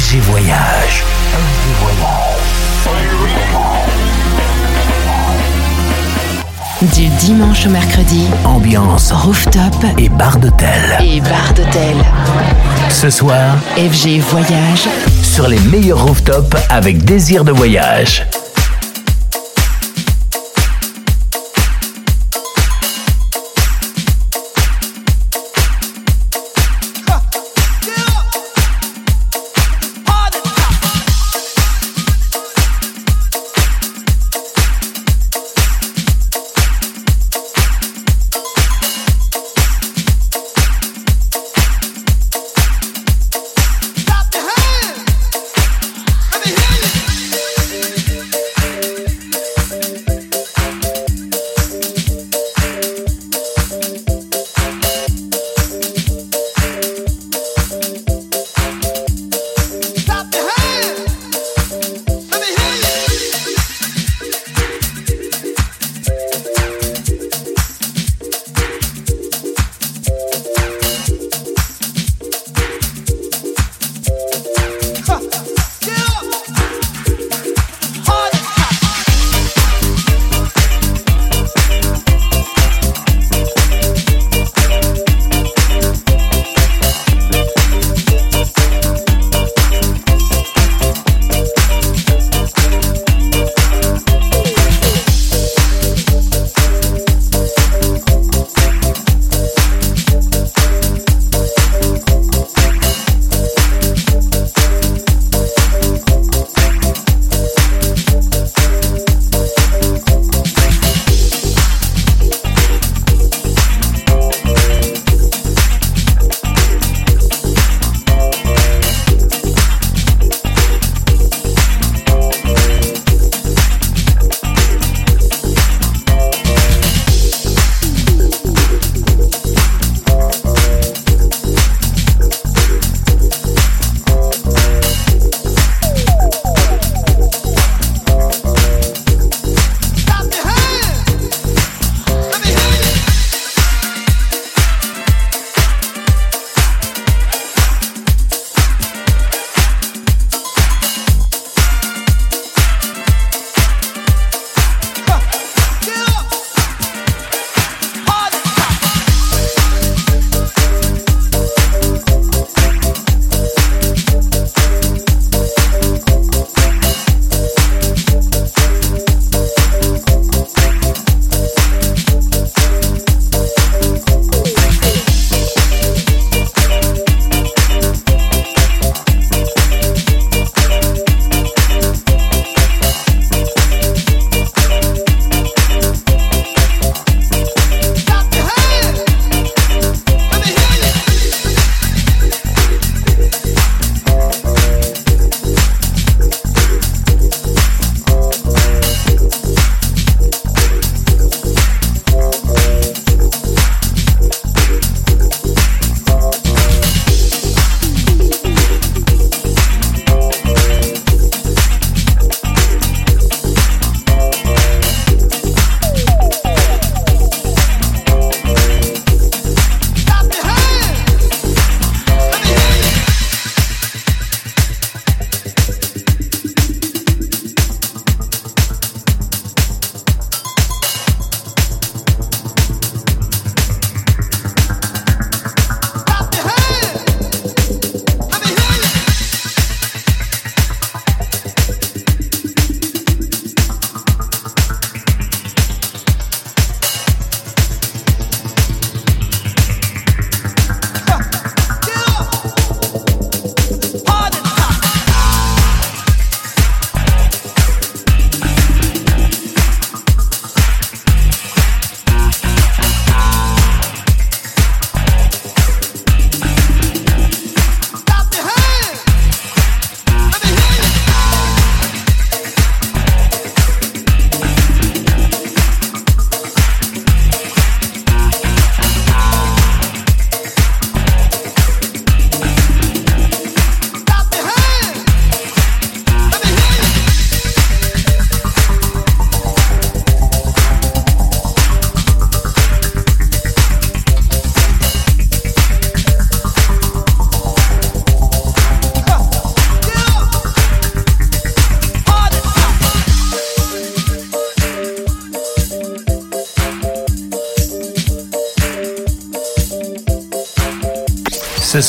FG Voyage. Du dimanche au mercredi, Ambiance rooftop et bar d'hôtel. et bar d'hôtel. Ce soir, FG Voyage sur les meilleurs rooftops avec désir de voyage.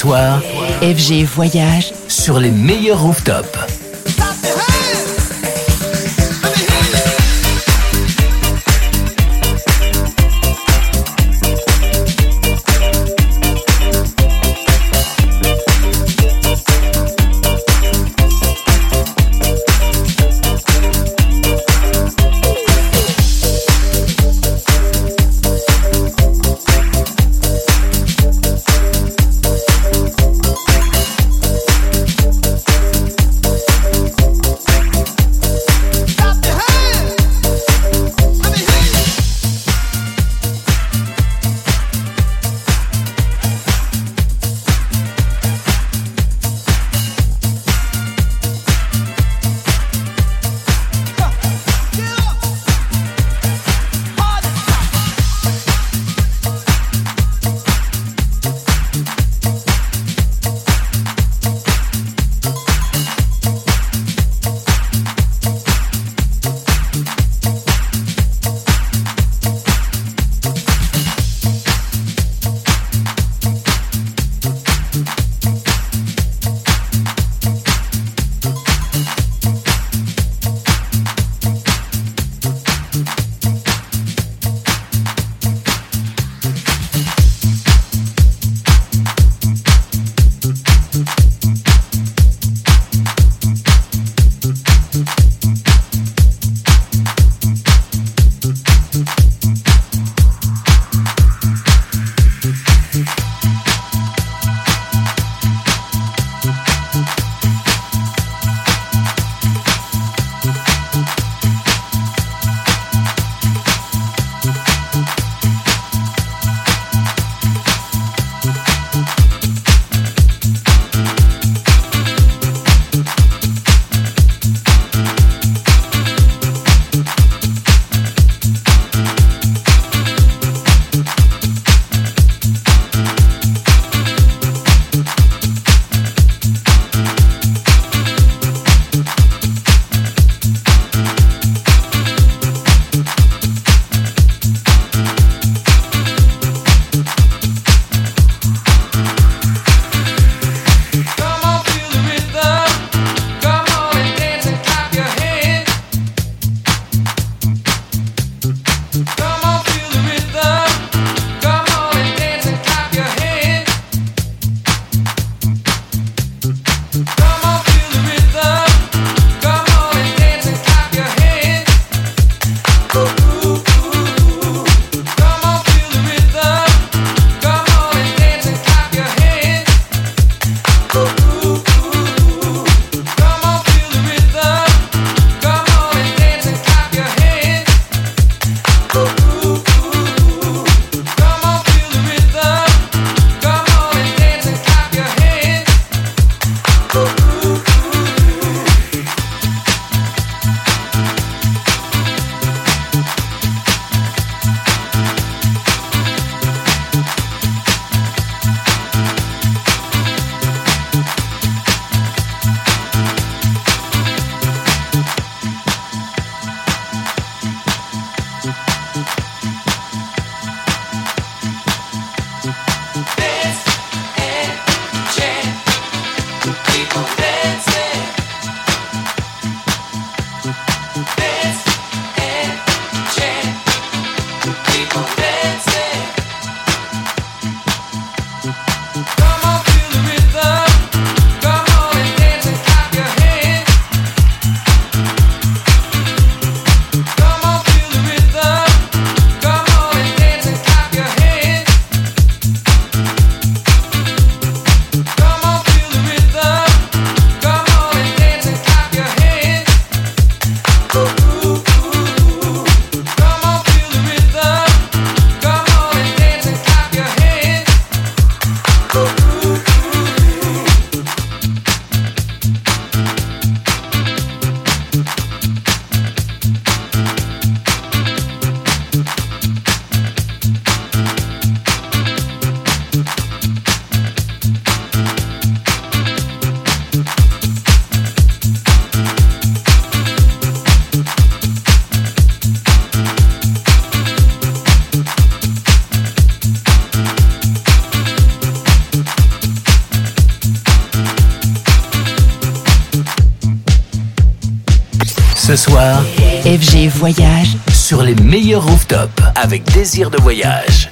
FG Voyage sur les meilleurs rooftops. Avec désir de voyage.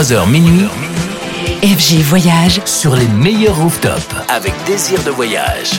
23h minuit. FG Voyage sur les meilleurs rooftops avec désir de voyage.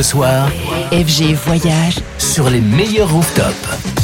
Ce soir, FG Voyage sur les meilleurs rooftops.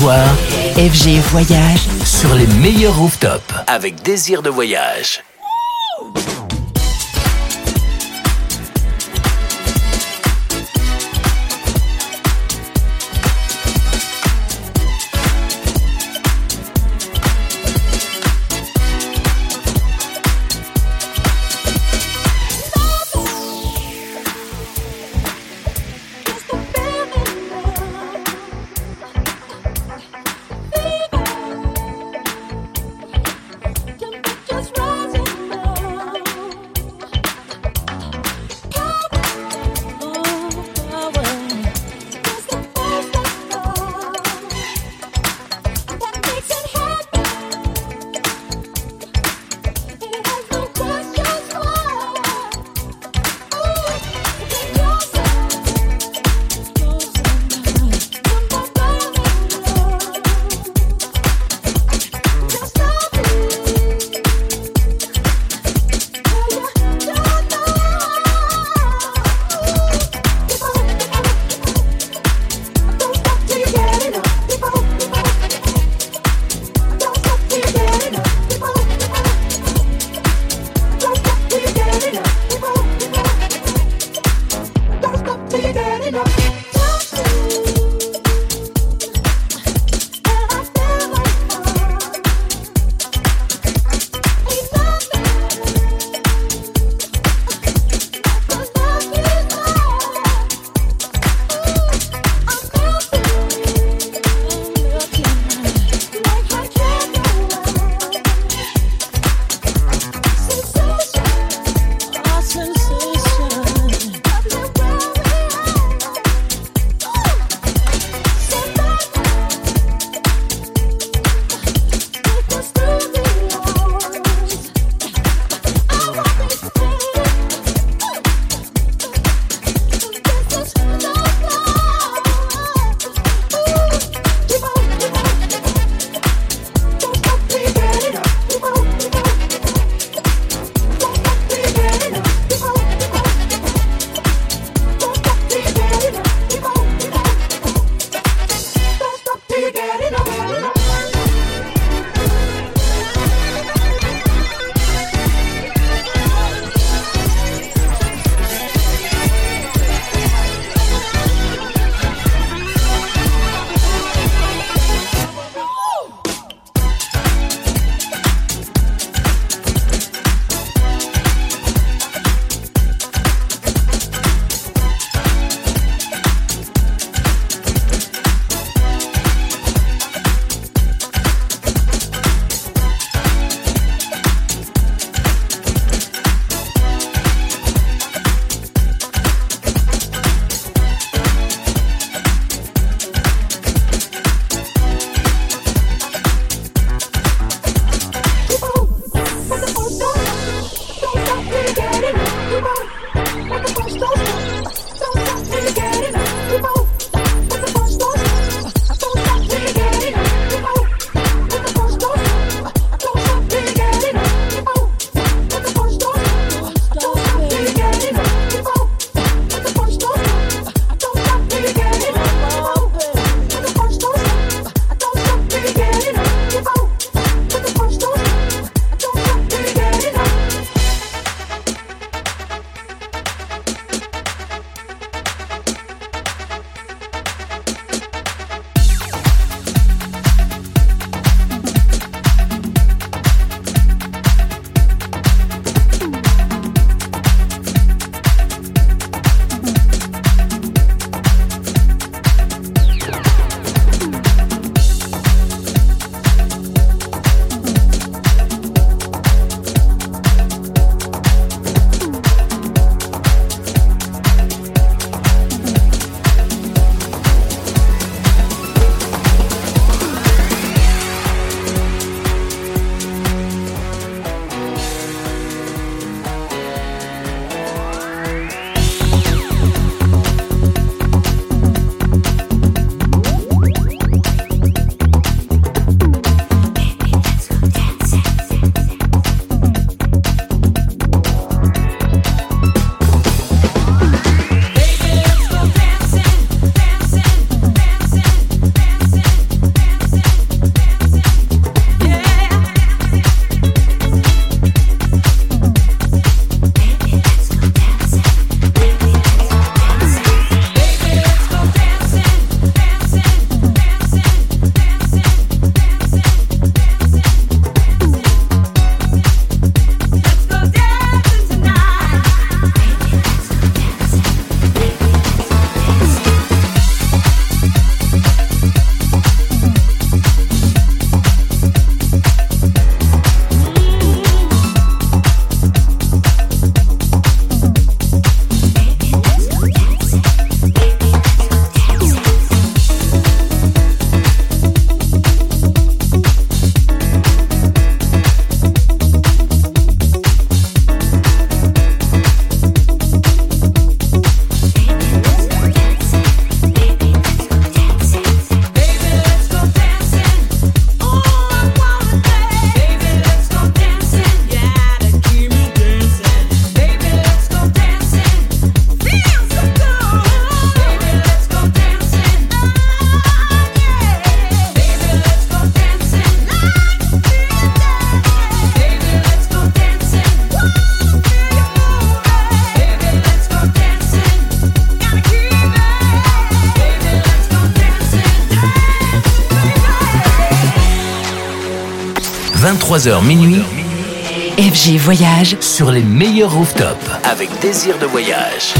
FG Voyage sur les meilleurs rooftops avec désir de voyage. 23h minuit. FG Voyage sur les meilleurs rooftops avec désir de voyage.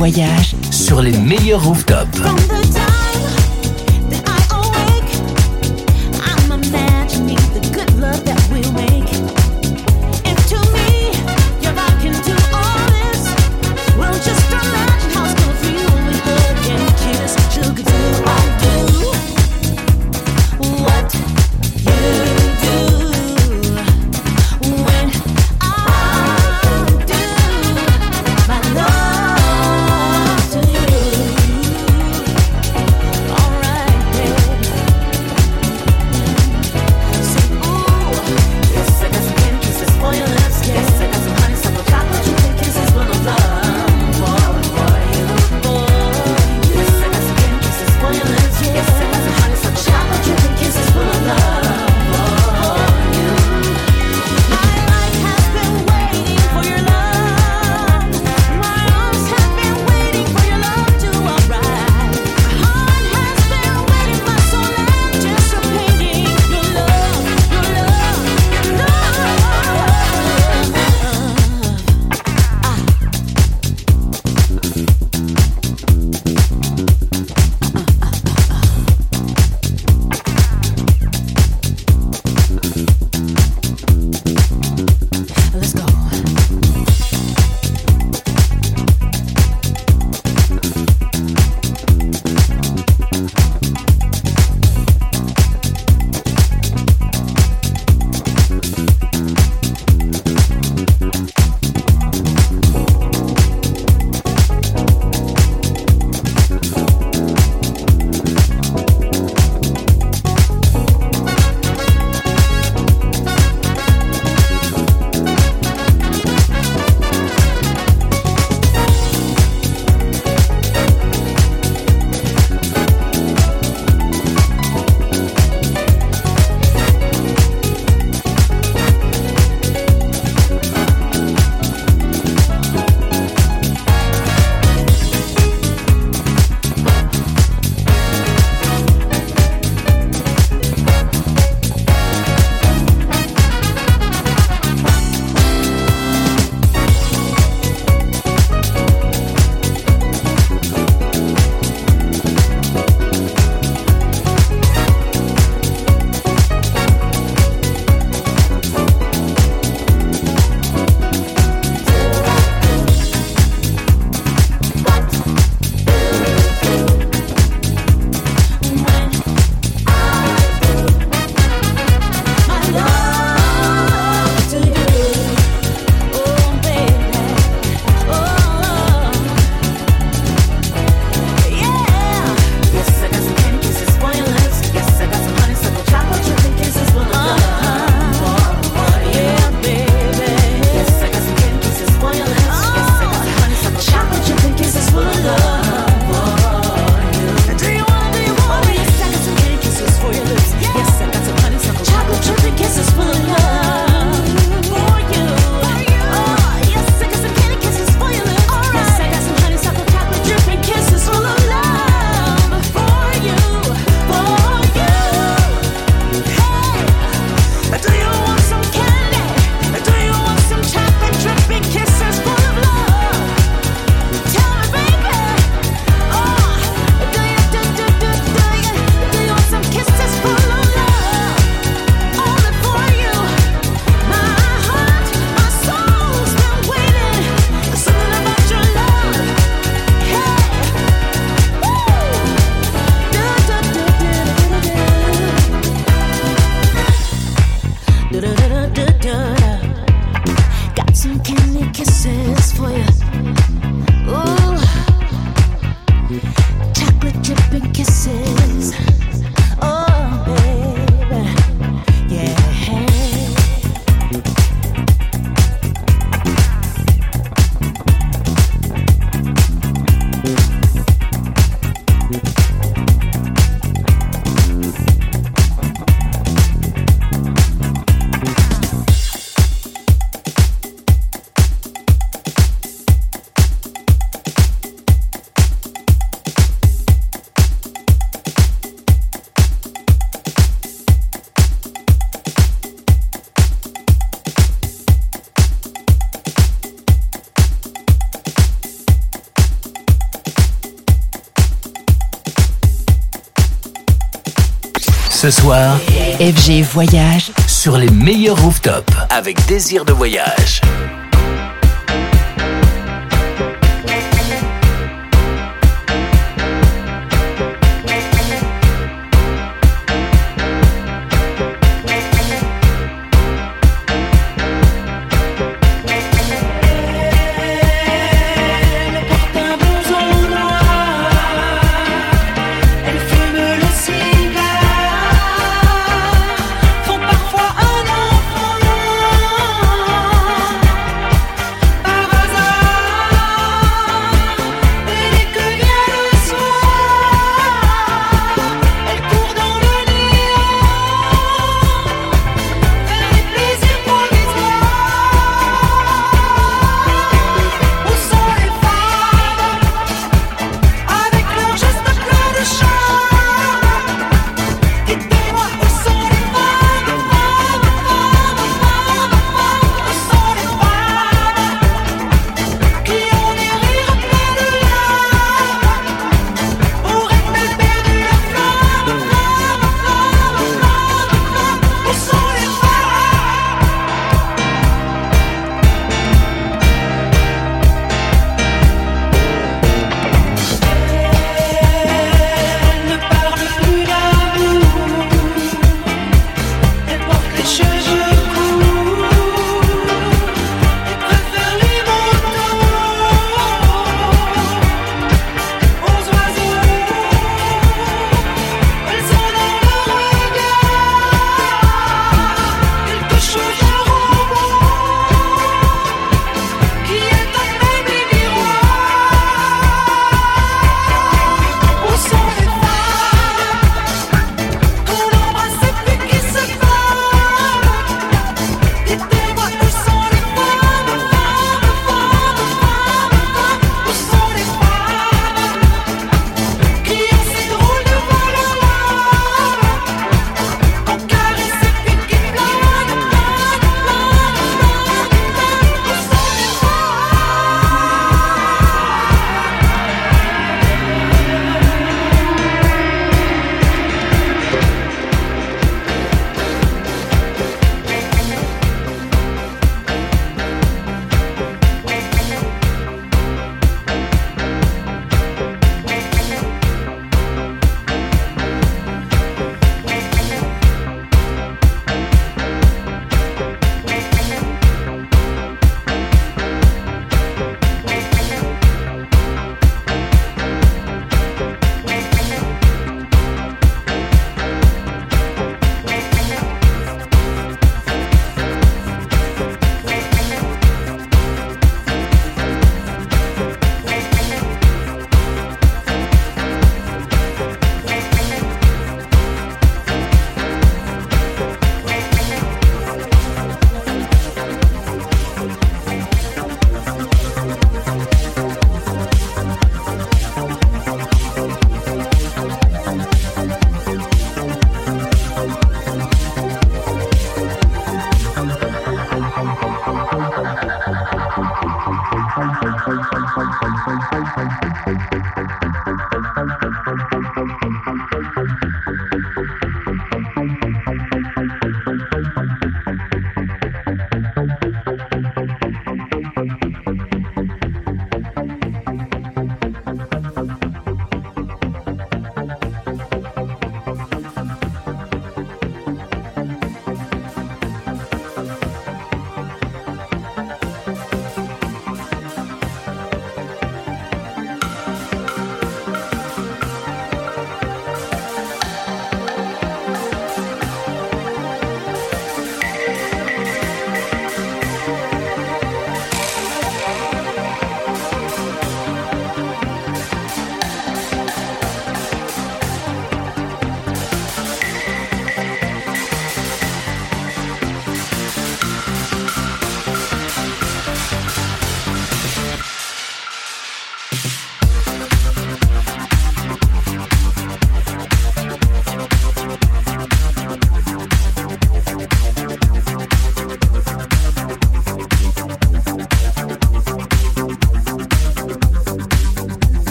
Voyage sur les meilleurs rooftops. Ce soir, FG Voyage. Sur les meilleurs rooftops. Avec désir de voyage.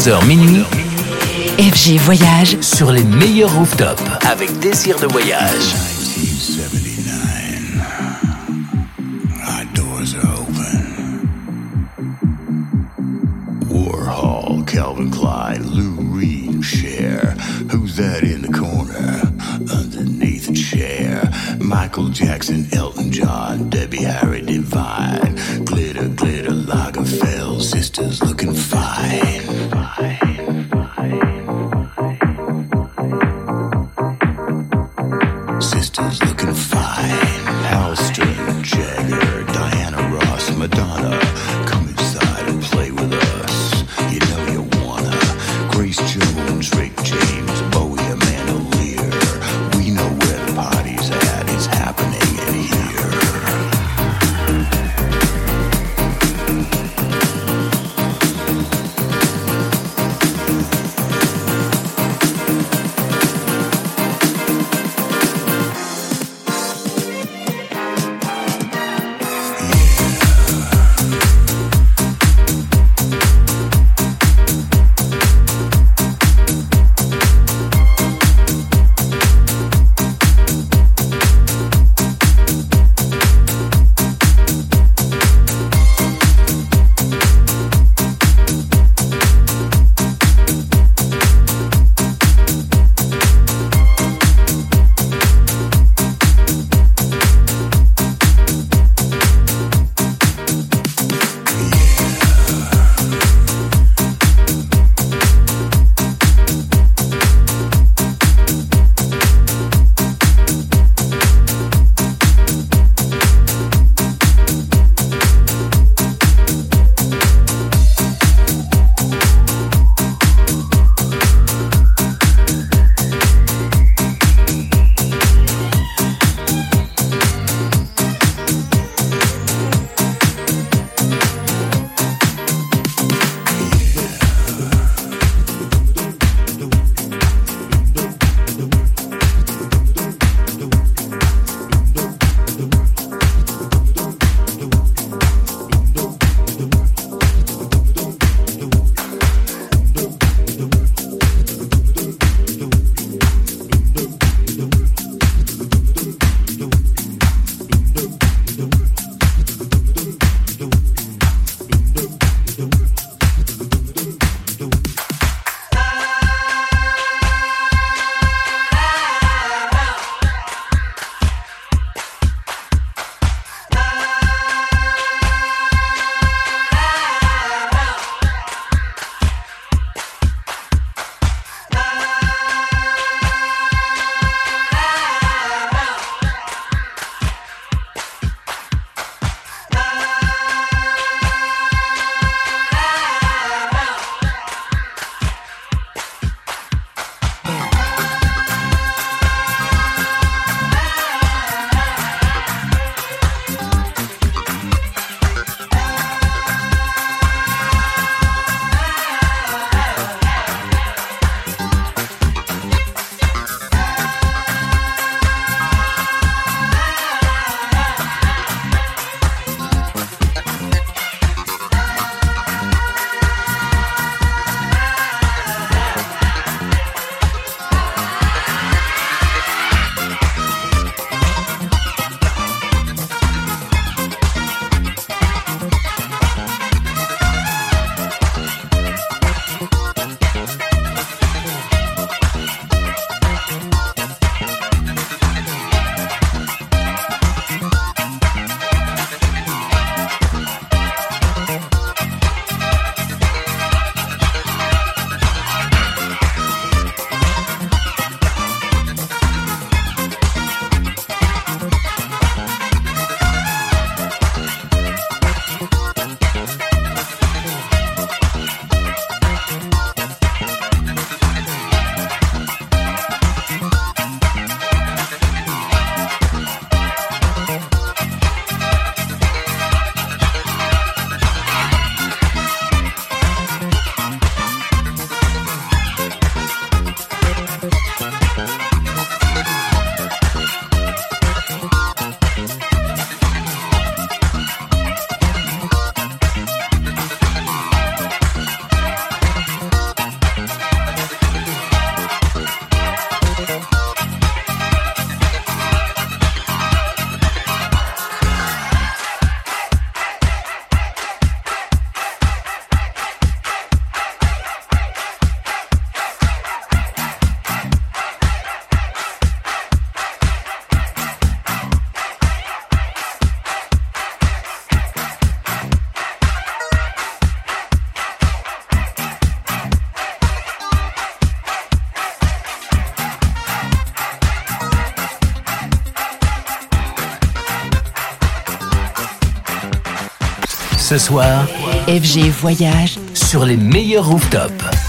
23h minuit FG Voyage sur les meilleurs rooftops avec Désir de voyage. 1979. Our doors are open. Warhol, Calvin Klein, Lou Reed, Cher. Who's that in the corner? Underneath a chair. Michael Jackson, Elton John, Debbie Harry Madonna. Soir, FG Voyage sur les meilleurs rooftops.